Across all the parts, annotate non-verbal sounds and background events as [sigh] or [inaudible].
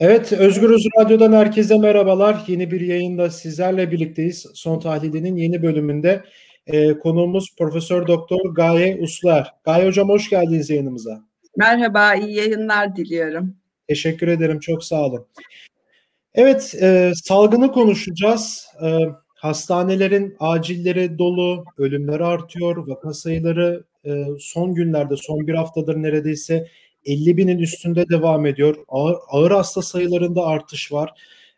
Evet, Özgürüz Radyo'dan herkese merhabalar. Yeni bir yayında sizlerle birlikteyiz. Son tahlilinin yeni bölümünde e, konuğumuz Profesör Doktor Gaye Uslar. Gaye Hocam hoş geldiniz yayınımıza. Merhaba, iyi yayınlar diliyorum. Teşekkür ederim, çok sağ olun. Evet, e, salgını konuşacağız. E, hastanelerin acilleri dolu, ölümler artıyor, vaka sayıları e, son günlerde, son bir haftadır neredeyse 50 binin üstünde devam ediyor. Ağır, ağır hasta sayılarında artış var.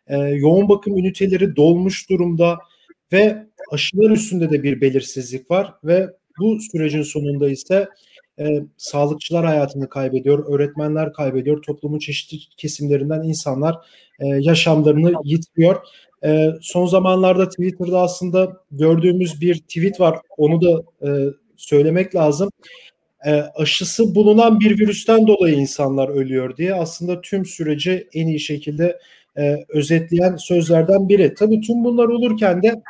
E, yoğun bakım üniteleri dolmuş durumda ve aşılar üstünde de bir belirsizlik var ve bu sürecin sonunda ise e, sağlıkçılar hayatını kaybediyor, öğretmenler kaybediyor, toplumun çeşitli kesimlerinden insanlar e, yaşamlarını yitiriyor. E, son zamanlarda Twitter'da aslında gördüğümüz bir tweet var, onu da e, söylemek lazım e, aşısı bulunan bir virüsten dolayı insanlar ölüyor diye aslında tüm süreci en iyi şekilde e, özetleyen sözlerden biri. Tabii tüm bunlar olurken de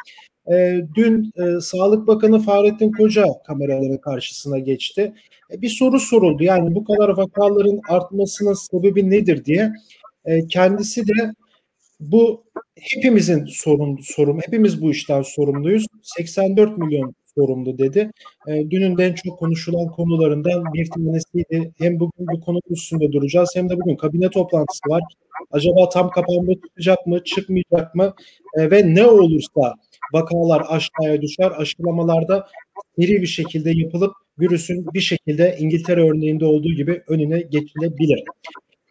e, dün e, Sağlık Bakanı Fahrettin Koca kameraların karşısına geçti. E, bir soru soruldu yani bu kadar vakaların artmasının sebebi nedir diye. E, kendisi de bu hepimizin sorun, sorun, hepimiz bu işten sorumluyuz. 84 milyon sorumlu dedi. E, dünün en çok konuşulan konularından bir tanesiydi. Hem bugün bu konu üstünde duracağız hem de bugün kabine toplantısı var. Acaba tam kapanma çıkacak mı, çıkmayacak mı? E, ve ne olursa vakalar aşağıya düşer, aşılamalarda seri bir şekilde yapılıp virüsün bir şekilde İngiltere örneğinde olduğu gibi önüne geçilebilir.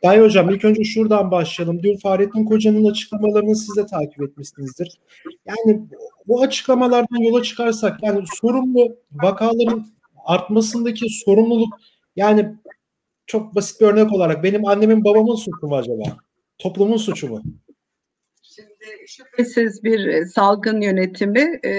Gaye Hocam ilk önce şuradan başlayalım. Dün Fahrettin Koca'nın açıklamalarını siz de takip etmişsinizdir. Yani bu açıklamalardan yola çıkarsak yani sorumlu vakaların artmasındaki sorumluluk yani çok basit bir örnek olarak benim annemin babamın suçu mu acaba? Toplumun suçu mu? Şimdi şüphesiz bir e, salgın yönetimi e,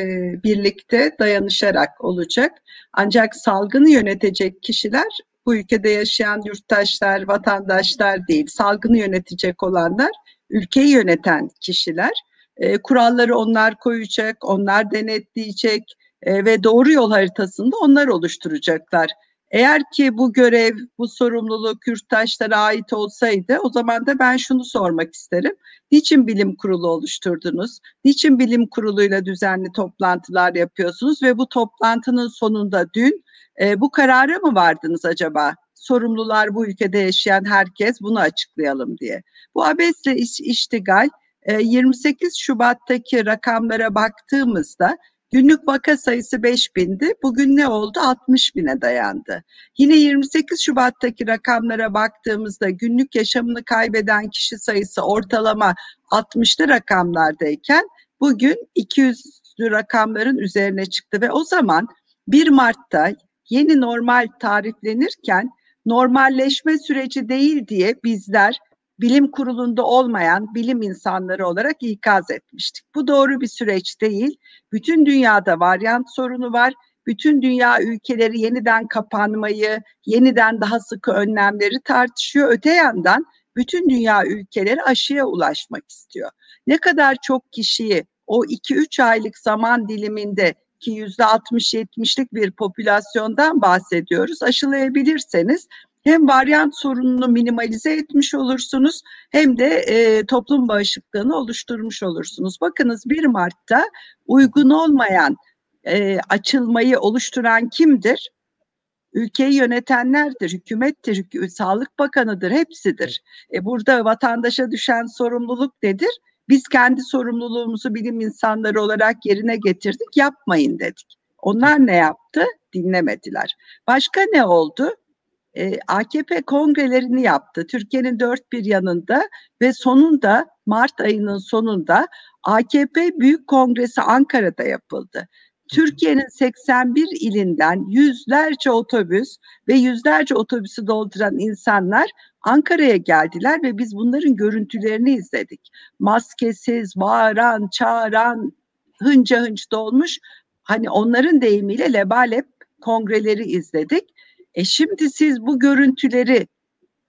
birlikte dayanışarak olacak. Ancak salgını yönetecek kişiler bu ülkede yaşayan yurttaşlar, vatandaşlar değil, salgını yönetecek olanlar, ülkeyi yöneten kişiler. E, kuralları onlar koyacak, onlar denetleyecek e, ve doğru yol haritasında onlar oluşturacaklar. Eğer ki bu görev, bu sorumluluk yurttaşlara ait olsaydı o zaman da ben şunu sormak isterim. Niçin bilim kurulu oluşturdunuz? Niçin bilim kuruluyla düzenli toplantılar yapıyorsunuz ve bu toplantının sonunda dün e, bu karara mı vardınız acaba? Sorumlular bu ülkede yaşayan herkes bunu açıklayalım diye. Bu abesle iş, iştigal 28 Şubat'taki rakamlara baktığımızda Günlük vaka sayısı 5000'di. Bugün ne oldu? 60 bine dayandı. Yine 28 Şubat'taki rakamlara baktığımızda günlük yaşamını kaybeden kişi sayısı ortalama 60'lı rakamlardayken bugün 200'lü rakamların üzerine çıktı ve o zaman 1 Mart'ta yeni normal tariflenirken normalleşme süreci değil diye bizler bilim kurulunda olmayan bilim insanları olarak ikaz etmiştik. Bu doğru bir süreç değil. Bütün dünyada varyant sorunu var. Bütün dünya ülkeleri yeniden kapanmayı, yeniden daha sıkı önlemleri tartışıyor. Öte yandan bütün dünya ülkeleri aşıya ulaşmak istiyor. Ne kadar çok kişiyi o 2-3 aylık zaman diliminde ki yüzde 60-70'lik bir popülasyondan bahsediyoruz. Aşılayabilirseniz hem varyant sorununu minimalize etmiş olursunuz hem de e, toplum bağışıklığını oluşturmuş olursunuz. Bakınız 1 Mart'ta uygun olmayan e, açılmayı oluşturan kimdir? Ülkeyi yönetenlerdir, hükümettir, hükü, Sağlık Bakanı'dır, hepsidir. E, burada vatandaşa düşen sorumluluk nedir? Biz kendi sorumluluğumuzu bilim insanları olarak yerine getirdik, yapmayın dedik. Onlar ne yaptı? Dinlemediler. Başka ne oldu? E, AKP kongrelerini yaptı. Türkiye'nin dört bir yanında ve sonunda Mart ayının sonunda AKP Büyük Kongresi Ankara'da yapıldı. Türkiye'nin 81 ilinden yüzlerce otobüs ve yüzlerce otobüsü dolduran insanlar Ankara'ya geldiler ve biz bunların görüntülerini izledik. Maskesiz, bağıran, çağıran, hınca hınç dolmuş. Hani onların deyimiyle lebalep kongreleri izledik e şimdi siz bu görüntüleri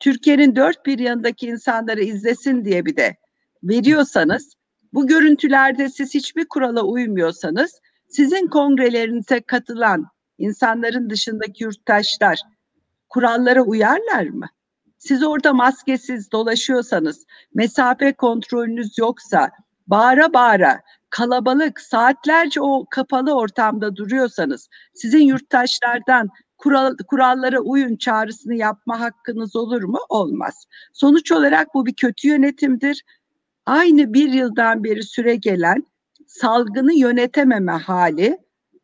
Türkiye'nin dört bir yanındaki insanları izlesin diye bir de veriyorsanız bu görüntülerde siz hiçbir kurala uymuyorsanız sizin kongrelerinize katılan insanların dışındaki yurttaşlar kurallara uyarlar mı? Siz orada maskesiz dolaşıyorsanız, mesafe kontrolünüz yoksa, bağıra bağıra, kalabalık, saatlerce o kapalı ortamda duruyorsanız, sizin yurttaşlardan kural, kurallara uyun çağrısını yapma hakkınız olur mu? Olmaz. Sonuç olarak bu bir kötü yönetimdir. Aynı bir yıldan beri süre gelen salgını yönetememe hali,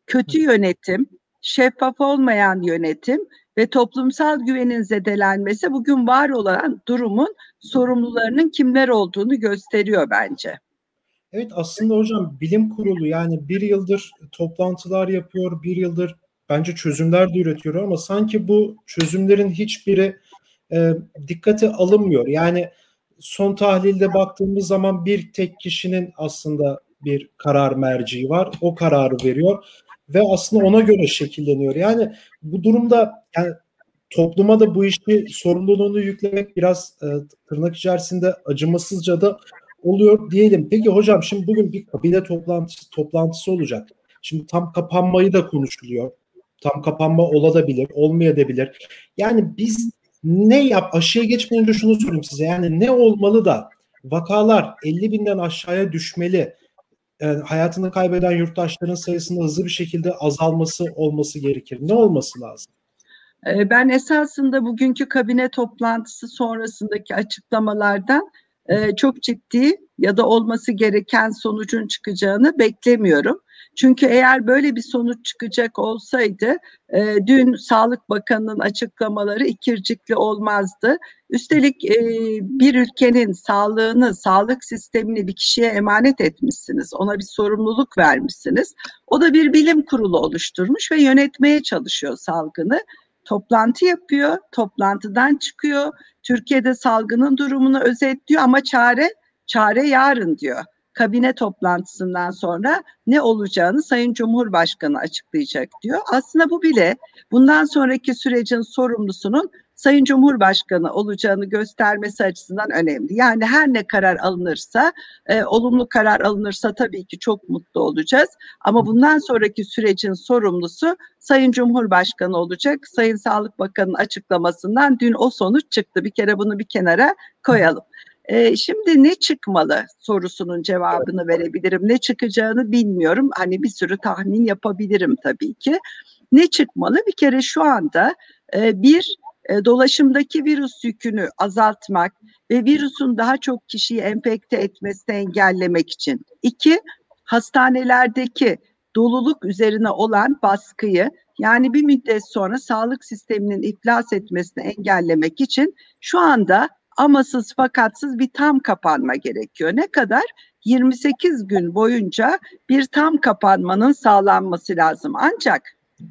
kötü yönetim, şeffaf olmayan yönetim ve toplumsal güvenin zedelenmesi bugün var olan durumun sorumlularının kimler olduğunu gösteriyor bence. Evet aslında hocam bilim kurulu yani bir yıldır toplantılar yapıyor, bir yıldır bence çözümler de üretiyor ama sanki bu çözümlerin hiçbiri e, dikkate alınmıyor. Yani son tahlilde baktığımız zaman bir tek kişinin aslında bir karar merciği var. O kararı veriyor ve aslında ona göre şekilleniyor. Yani bu durumda yani topluma da bu işi sorumluluğunu yüklemek biraz e, tırnak içerisinde acımasızca da oluyor diyelim. Peki hocam şimdi bugün bir kabine toplantısı toplantısı olacak. Şimdi tam kapanmayı da konuşuluyor. Tam kapanma olabilir, olmayabilir. Yani biz ne yap aşıya geçmeden önce şunu sorayım size. Yani ne olmalı da vakalar 50 binden aşağıya düşmeli. E, hayatını kaybeden yurttaşların sayısının hızlı bir şekilde azalması olması gerekir. Ne olması lazım? E, ben esasında bugünkü kabine toplantısı sonrasındaki açıklamalardan e, çok ciddi ya da olması gereken sonucun çıkacağını beklemiyorum. Çünkü eğer böyle bir sonuç çıkacak olsaydı e, dün Sağlık Bakanı'nın açıklamaları ikircikli olmazdı. Üstelik e, bir ülkenin sağlığını, sağlık sistemini bir kişiye emanet etmişsiniz. Ona bir sorumluluk vermişsiniz. O da bir bilim kurulu oluşturmuş ve yönetmeye çalışıyor salgını toplantı yapıyor, toplantıdan çıkıyor. Türkiye'de salgının durumunu özetliyor ama çare çare yarın diyor kabine toplantısından sonra ne olacağını Sayın Cumhurbaşkanı açıklayacak diyor. Aslında bu bile bundan sonraki sürecin sorumlusunun Sayın Cumhurbaşkanı olacağını göstermesi açısından önemli. Yani her ne karar alınırsa, e, olumlu karar alınırsa tabii ki çok mutlu olacağız. Ama bundan sonraki sürecin sorumlusu Sayın Cumhurbaşkanı olacak. Sayın Sağlık Bakanı'nın açıklamasından dün o sonuç çıktı. Bir kere bunu bir kenara koyalım. E, şimdi ne çıkmalı sorusunun cevabını verebilirim. Ne çıkacağını bilmiyorum. Hani bir sürü tahmin yapabilirim tabii ki. Ne çıkmalı? Bir kere şu anda e, bir e, dolaşımdaki virüs yükünü azaltmak ve virüsün daha çok kişiyi enfekte etmesini engellemek için. İki, hastanelerdeki doluluk üzerine olan baskıyı yani bir müddet sonra sağlık sisteminin iflas etmesini engellemek için şu anda amasız fakatsız bir tam kapanma gerekiyor. Ne kadar? 28 gün boyunca bir tam kapanmanın sağlanması lazım. Ancak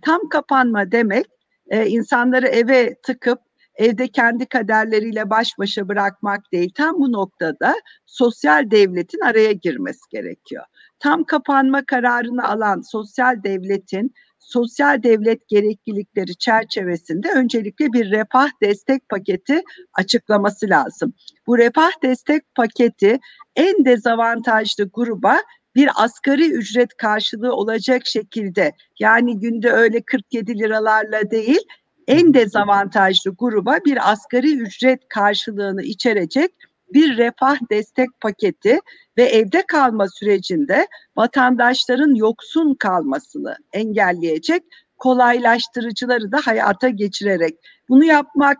tam kapanma demek e, insanları eve tıkıp evde kendi kaderleriyle baş başa bırakmak değil. Tam bu noktada sosyal devletin araya girmesi gerekiyor. Tam kapanma kararını alan sosyal devletin sosyal devlet gereklilikleri çerçevesinde öncelikle bir refah destek paketi açıklaması lazım. Bu refah destek paketi en dezavantajlı gruba bir asgari ücret karşılığı olacak şekilde yani günde öyle 47 liralarla değil en dezavantajlı gruba bir asgari ücret karşılığını içerecek bir refah destek paketi ve evde kalma sürecinde vatandaşların yoksun kalmasını engelleyecek kolaylaştırıcıları da hayata geçirerek bunu yapmak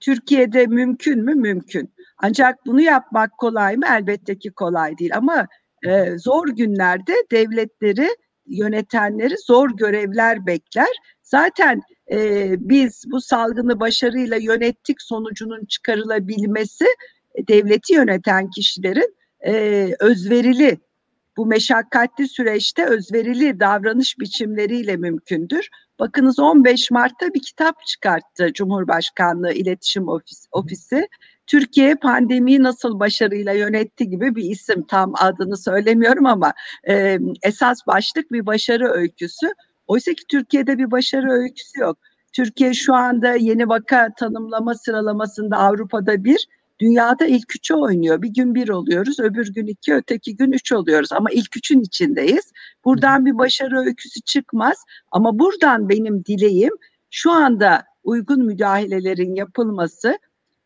Türkiye'de mümkün mü? Mümkün. Ancak bunu yapmak kolay mı? Elbette ki kolay değil ama e, zor günlerde devletleri yönetenleri zor görevler bekler. Zaten e, biz bu salgını başarıyla yönettik sonucunun çıkarılabilmesi devleti yöneten kişilerin e, özverili bu meşakkatli süreçte özverili davranış biçimleriyle mümkündür. Bakınız 15 Mart'ta bir kitap çıkarttı Cumhurbaşkanlığı İletişim Ofisi. Ofisi. Türkiye pandemiyi nasıl başarıyla yönetti gibi bir isim tam adını söylemiyorum ama e, esas başlık bir başarı öyküsü. Oysa ki Türkiye'de bir başarı öyküsü yok. Türkiye şu anda yeni vaka tanımlama sıralamasında Avrupa'da bir, Dünyada ilk üçü oynuyor. Bir gün bir oluyoruz, öbür gün iki, öteki gün üç oluyoruz. Ama ilk üçün içindeyiz. Buradan bir başarı öyküsü çıkmaz. Ama buradan benim dileğim şu anda uygun müdahalelerin yapılması,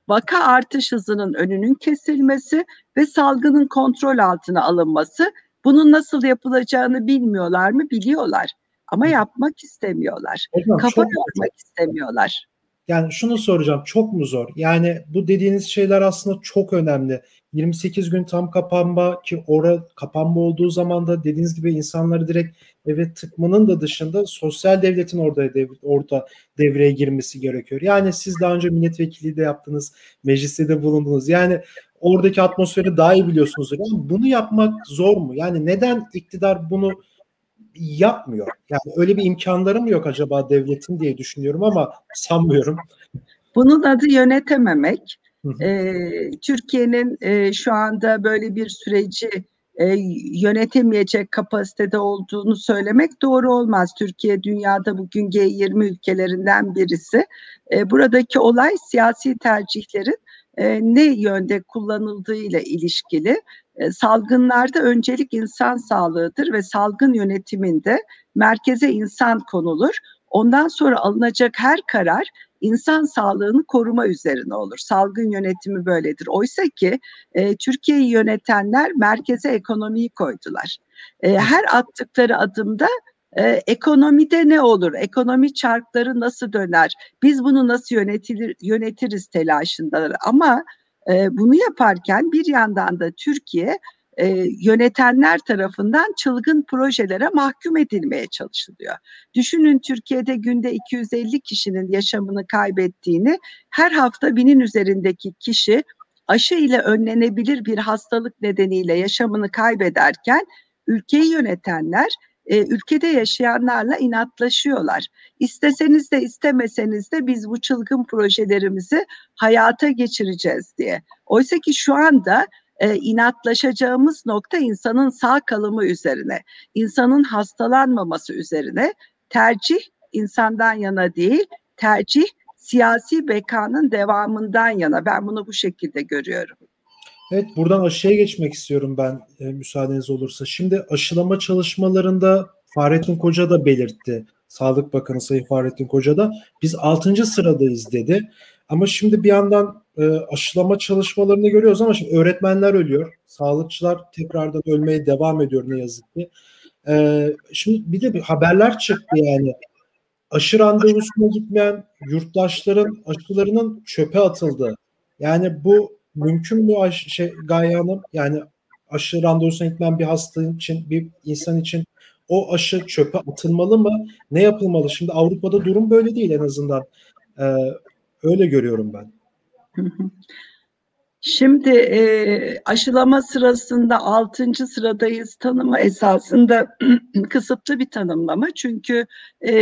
vaka artış hızının önünün kesilmesi ve salgının kontrol altına alınması. Bunun nasıl yapılacağını bilmiyorlar mı? Biliyorlar. Ama yapmak istemiyorlar. Hocam, Kafa yormak istemiyorlar. Yani şunu soracağım çok mu zor? Yani bu dediğiniz şeyler aslında çok önemli. 28 gün tam kapanma ki ora kapanma olduğu zaman da dediğiniz gibi insanları direkt eve tıkmanın da dışında sosyal devletin orada dev, orada devreye girmesi gerekiyor. Yani siz daha önce milletvekili de yaptınız, mecliste de bulundunuz. Yani oradaki atmosferi daha iyi biliyorsunuz. Yani bunu yapmak zor mu? Yani neden iktidar bunu yapmıyor? Yani öyle bir imkanları mı yok acaba devletin diye düşünüyorum ama sanmıyorum. Bunun adı yönetememek. Ee, Türkiye'nin e, şu anda böyle bir süreci e, yönetemeyecek kapasitede olduğunu söylemek doğru olmaz. Türkiye dünyada bugün G20 ülkelerinden birisi. E, buradaki olay siyasi tercihlerin e, ne yönde kullanıldığı ile ilişkili. E, salgınlarda öncelik insan sağlığıdır ve salgın yönetiminde merkeze insan konulur. Ondan sonra alınacak her karar insan sağlığını koruma üzerine olur. Salgın yönetimi böyledir. Oysa ki e, Türkiye'yi yönetenler merkeze ekonomiyi koydular. E, her attıkları adımda e, ekonomide ne olur? Ekonomi çarkları nasıl döner? Biz bunu nasıl yönetilir, yönetiriz telaşındalar. Ama e, bunu yaparken bir yandan da Türkiye e, yönetenler tarafından çılgın projelere mahkum edilmeye çalışılıyor. Düşünün Türkiye'de günde 250 kişinin yaşamını kaybettiğini, her hafta binin üzerindeki kişi aşı ile önlenebilir bir hastalık nedeniyle yaşamını kaybederken ülkeyi yönetenler e, ülkede yaşayanlarla inatlaşıyorlar. İsteseniz de istemeseniz de biz bu çılgın projelerimizi hayata geçireceğiz diye. Oysa ki şu anda e, inatlaşacağımız nokta insanın sağ kalımı üzerine, insanın hastalanmaması üzerine tercih insandan yana değil, tercih siyasi bekanın devamından yana. Ben bunu bu şekilde görüyorum. Evet buradan aşıya geçmek istiyorum ben e, müsaadeniz olursa. Şimdi aşılama çalışmalarında Fahrettin Koca da belirtti. Sağlık Bakanı Sayın Fahrettin Koca da biz 6. sıradayız dedi. Ama şimdi bir yandan e, aşılama çalışmalarını görüyoruz ama şimdi öğretmenler ölüyor. Sağlıkçılar tekrardan ölmeye devam ediyor ne yazık ki. E, şimdi bir de bir haberler çıktı yani. Aşı randevusuna gitmeyen yurttaşların aşılarının çöpe atıldı. Yani bu mümkün mü aşı, şey, Gaye Hanım? Yani aşı randevusuna gitmeyen bir hasta için, bir insan için o aşı çöpe atılmalı mı? Ne yapılmalı? Şimdi Avrupa'da durum böyle değil en azından. Ee, öyle görüyorum ben. Şimdi e, aşılama sırasında 6. sıradayız tanımı esasında [clears throat] kısıtlı bir tanımlama. Çünkü e,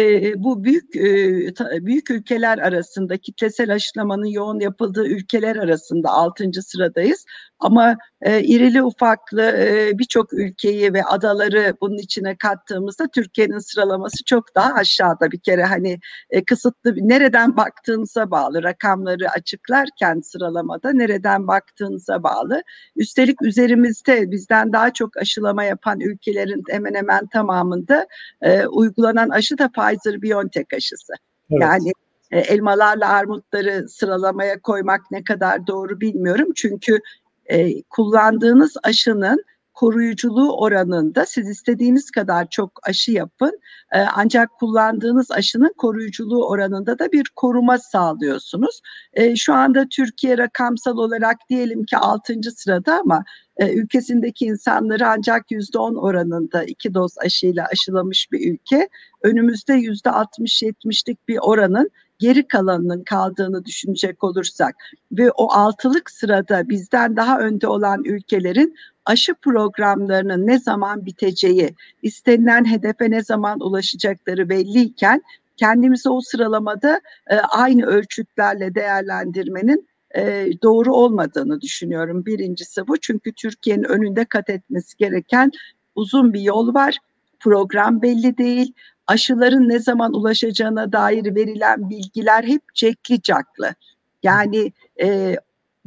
bu büyük e, ta, büyük ülkeler arasında kitlesel aşılamanın yoğun yapıldığı ülkeler arasında 6. sıradayız. Ama e, irili ufaklı e, birçok ülkeyi ve adaları bunun içine kattığımızda Türkiye'nin sıralaması çok daha aşağıda bir kere hani e, kısıtlı nereden baktığınıza bağlı rakamları açıklarken sıralamada nereden baktığınıza bağlı. Üstelik üzerimizde bizden daha çok aşılama yapan ülkelerin hemen hemen tamamında e, uygulanan aşı da Pfizer-BioNTech aşısı. Evet. Yani e, elmalarla armutları sıralamaya koymak ne kadar doğru bilmiyorum. Çünkü e, kullandığınız aşının koruyuculuğu oranında siz istediğiniz kadar çok aşı yapın e, ancak kullandığınız aşının koruyuculuğu oranında da bir koruma sağlıyorsunuz. E, şu anda Türkiye rakamsal olarak diyelim ki 6. sırada ama e, ülkesindeki insanları ancak %10 oranında iki doz aşıyla aşılamış bir ülke. Önümüzde %60-70'lik bir oranın geri kalanının kaldığını düşünecek olursak ve o altılık sırada bizden daha önde olan ülkelerin aşı programlarının ne zaman biteceği, istenilen hedefe ne zaman ulaşacakları belliyken kendimizi o sıralamada e, aynı ölçütlerle değerlendirmenin e, doğru olmadığını düşünüyorum. Birincisi bu çünkü Türkiye'nin önünde kat etmesi gereken uzun bir yol var. Program belli değil aşıların ne zaman ulaşacağına dair verilen bilgiler hep cekli caklı. Yani e,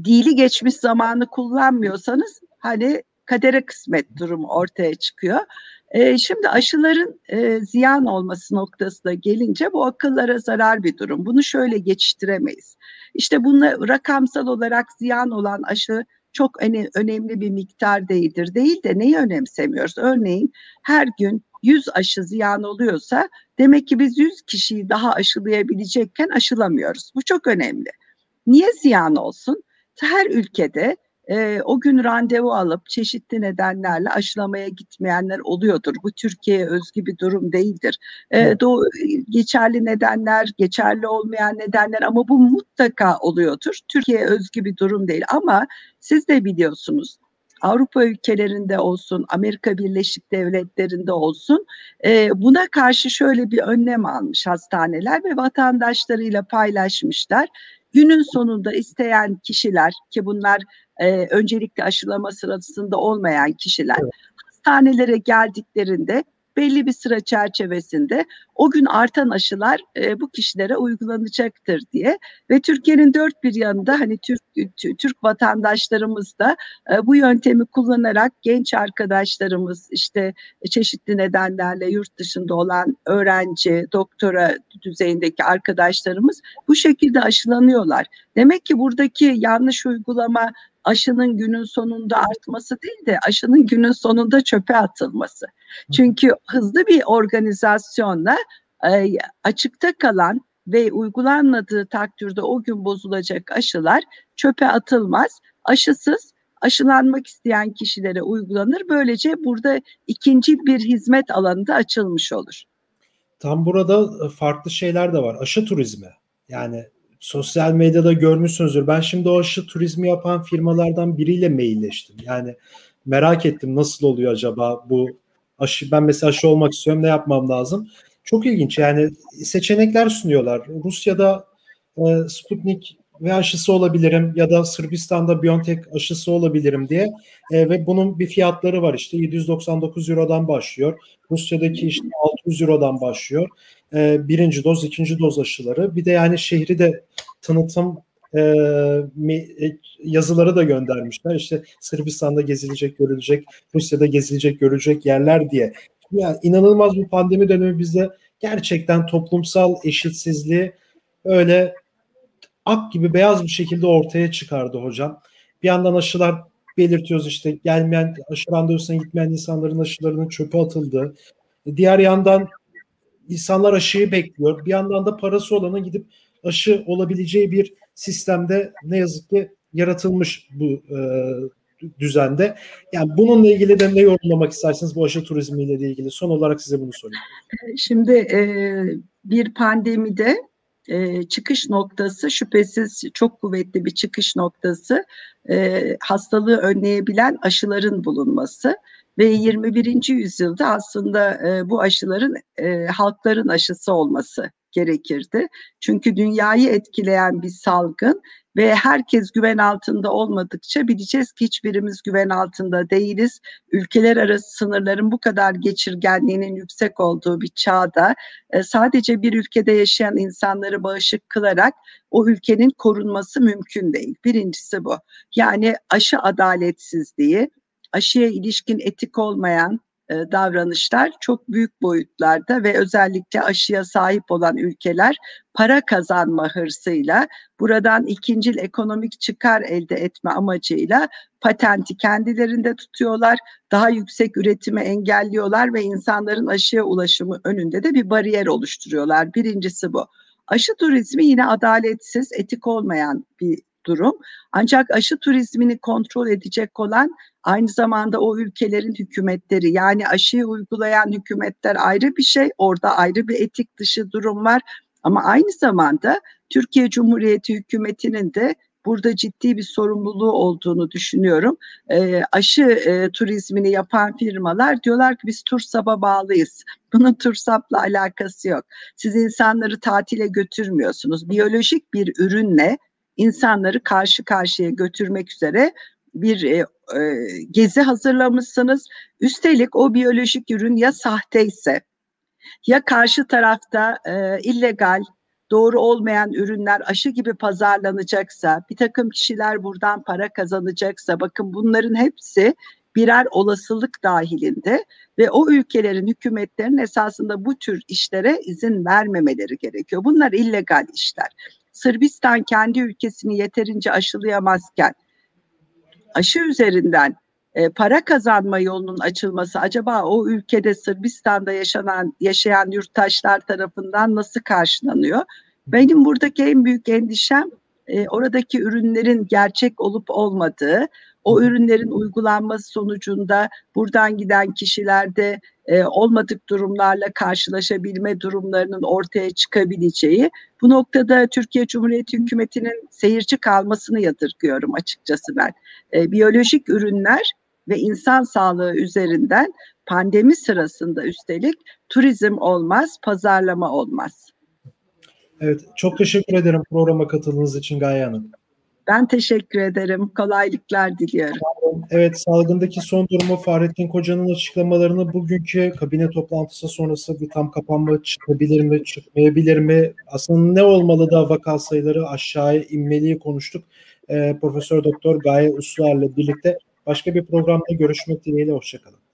dili geçmiş zamanı kullanmıyorsanız hani kadere kısmet durumu ortaya çıkıyor. E, şimdi aşıların e, ziyan olması noktasına gelince bu akıllara zarar bir durum. Bunu şöyle geçiştiremeyiz. İşte bununla rakamsal olarak ziyan olan aşı çok önemli bir miktar değildir. Değil de neyi önemsemiyoruz? Örneğin her gün 100 aşı ziyan oluyorsa demek ki biz 100 kişiyi daha aşılayabilecekken aşılamıyoruz. Bu çok önemli. Niye ziyan olsun? Her ülkede e, o gün randevu alıp çeşitli nedenlerle aşılamaya gitmeyenler oluyordur. Bu Türkiye'ye özgü bir durum değildir. E, do, geçerli nedenler, geçerli olmayan nedenler ama bu mutlaka oluyordur. Türkiye'ye özgü bir durum değil ama siz de biliyorsunuz Avrupa ülkelerinde olsun, Amerika Birleşik Devletleri'nde olsun e, buna karşı şöyle bir önlem almış hastaneler ve vatandaşlarıyla paylaşmışlar. Günün sonunda isteyen kişiler ki bunlar e, öncelikle aşılama sırasında olmayan kişiler evet. hastanelere geldiklerinde belli bir sıra çerçevesinde o gün artan aşılar e, bu kişilere uygulanacaktır diye ve Türkiye'nin dört bir yanında hani Türk Türk vatandaşlarımız da e, bu yöntemi kullanarak genç arkadaşlarımız işte çeşitli nedenlerle yurt dışında olan öğrenci, doktora düzeyindeki arkadaşlarımız bu şekilde aşılanıyorlar. Demek ki buradaki yanlış uygulama aşının günün sonunda artması değil de aşının günün sonunda çöpe atılması. Çünkü hızlı bir organizasyonla e, açıkta kalan ve uygulanmadığı takdirde o gün bozulacak aşılar çöpe atılmaz. Aşısız aşılanmak isteyen kişilere uygulanır. Böylece burada ikinci bir hizmet alanı da açılmış olur. Tam burada farklı şeyler de var. Aşı turizmi. Yani sosyal medyada görmüşsünüzdür. Ben şimdi o aşı turizmi yapan firmalardan biriyle mailleştim. Yani merak ettim nasıl oluyor acaba bu aşı. Ben mesela aşı olmak istiyorum ne yapmam lazım? Çok ilginç yani seçenekler sunuyorlar. Rusya'da e, Sputnik ve aşısı olabilirim ya da Sırbistan'da BioNTech aşısı olabilirim diye e, ve bunun bir fiyatları var işte 799 Euro'dan başlıyor. Rusya'daki işte 600 Euro'dan başlıyor. E, birinci doz, ikinci doz aşıları. Bir de yani şehri de tanıtım e, e, yazıları da göndermişler. İşte Sırbistan'da gezilecek, görülecek, Rusya'da gezilecek, görülecek yerler diye. Yani inanılmaz bir pandemi dönemi bizde gerçekten toplumsal eşitsizliği öyle ak gibi beyaz bir şekilde ortaya çıkardı hocam. Bir yandan aşılar belirtiyoruz işte gelmeyen aşı randevusuna gitmeyen insanların aşılarının çöpe atıldı. Diğer yandan insanlar aşıyı bekliyor. Bir yandan da parası olana gidip aşı olabileceği bir sistemde ne yazık ki yaratılmış bu e, düzende. Yani bununla ilgili de ne yorumlamak istersiniz bu aşı turizmiyle ilgili? Son olarak size bunu sorayım. Şimdi e, bir pandemide e, çıkış noktası şüphesiz çok kuvvetli bir çıkış noktası e, hastalığı önleyebilen aşıların bulunması ve 21. yüzyılda aslında e, bu aşıların e, halkların aşısı olması gerekirdi. Çünkü dünyayı etkileyen bir salgın ve herkes güven altında olmadıkça bileceğiz ki hiçbirimiz güven altında değiliz. Ülkeler arası sınırların bu kadar geçirgenliğinin yüksek olduğu bir çağda e, sadece bir ülkede yaşayan insanları bağışık kılarak o ülkenin korunması mümkün değil. Birincisi bu. Yani aşı adaletsizliği, aşıya ilişkin etik olmayan davranışlar çok büyük boyutlarda ve özellikle aşıya sahip olan ülkeler para kazanma hırsıyla buradan ikincil ekonomik çıkar elde etme amacıyla patenti kendilerinde tutuyorlar. Daha yüksek üretimi engelliyorlar ve insanların aşıya ulaşımı önünde de bir bariyer oluşturuyorlar. Birincisi bu. Aşı turizmi yine adaletsiz, etik olmayan bir durum. Ancak aşı turizmini kontrol edecek olan aynı zamanda o ülkelerin hükümetleri yani aşıyı uygulayan hükümetler ayrı bir şey. Orada ayrı bir etik dışı durum var. Ama aynı zamanda Türkiye Cumhuriyeti hükümetinin de burada ciddi bir sorumluluğu olduğunu düşünüyorum. E, aşı e, turizmini yapan firmalar diyorlar ki biz TURSAP'a bağlıyız. Bunun TURSAP'la alakası yok. Siz insanları tatile götürmüyorsunuz. Biyolojik bir ürünle insanları karşı karşıya götürmek üzere bir e, e, gezi hazırlamışsınız. Üstelik o biyolojik ürün ya sahteyse ya karşı tarafta e, illegal doğru olmayan ürünler aşı gibi pazarlanacaksa, bir takım kişiler buradan para kazanacaksa, bakın bunların hepsi birer olasılık dahilinde ve o ülkelerin hükümetlerin esasında bu tür işlere izin vermemeleri gerekiyor. Bunlar illegal işler. Sırbistan kendi ülkesini yeterince aşılayamazken aşı üzerinden e, para kazanma yolunun açılması acaba o ülkede Sırbistan'da yaşanan yaşayan yurttaşlar tarafından nasıl karşılanıyor? Benim buradaki en büyük endişem e, oradaki ürünlerin gerçek olup olmadığı, o ürünlerin uygulanması sonucunda buradan giden kişilerde e, olmadık durumlarla karşılaşabilme durumlarının ortaya çıkabileceği. Bu noktada Türkiye Cumhuriyeti Hükümeti'nin seyirci kalmasını yadırgıyorum açıkçası ben. E, biyolojik ürünler ve insan sağlığı üzerinden pandemi sırasında üstelik turizm olmaz, pazarlama olmaz. Evet, çok teşekkür ederim programa katıldığınız için Gaye Hanım. Ben teşekkür ederim. Kolaylıklar diliyorum. Evet, salgındaki son durumu Fahrettin Koca'nın açıklamalarını bugünkü kabine toplantısı sonrası bir tam kapanma çıkabilir mi, çıkmayabilir mi? Aslında ne olmalı da vaka sayıları aşağıya inmeliyi konuştuk. Ee, Profesör Doktor Gaye Usluer'le birlikte başka bir programda görüşmek dileğiyle. Hoşçakalın.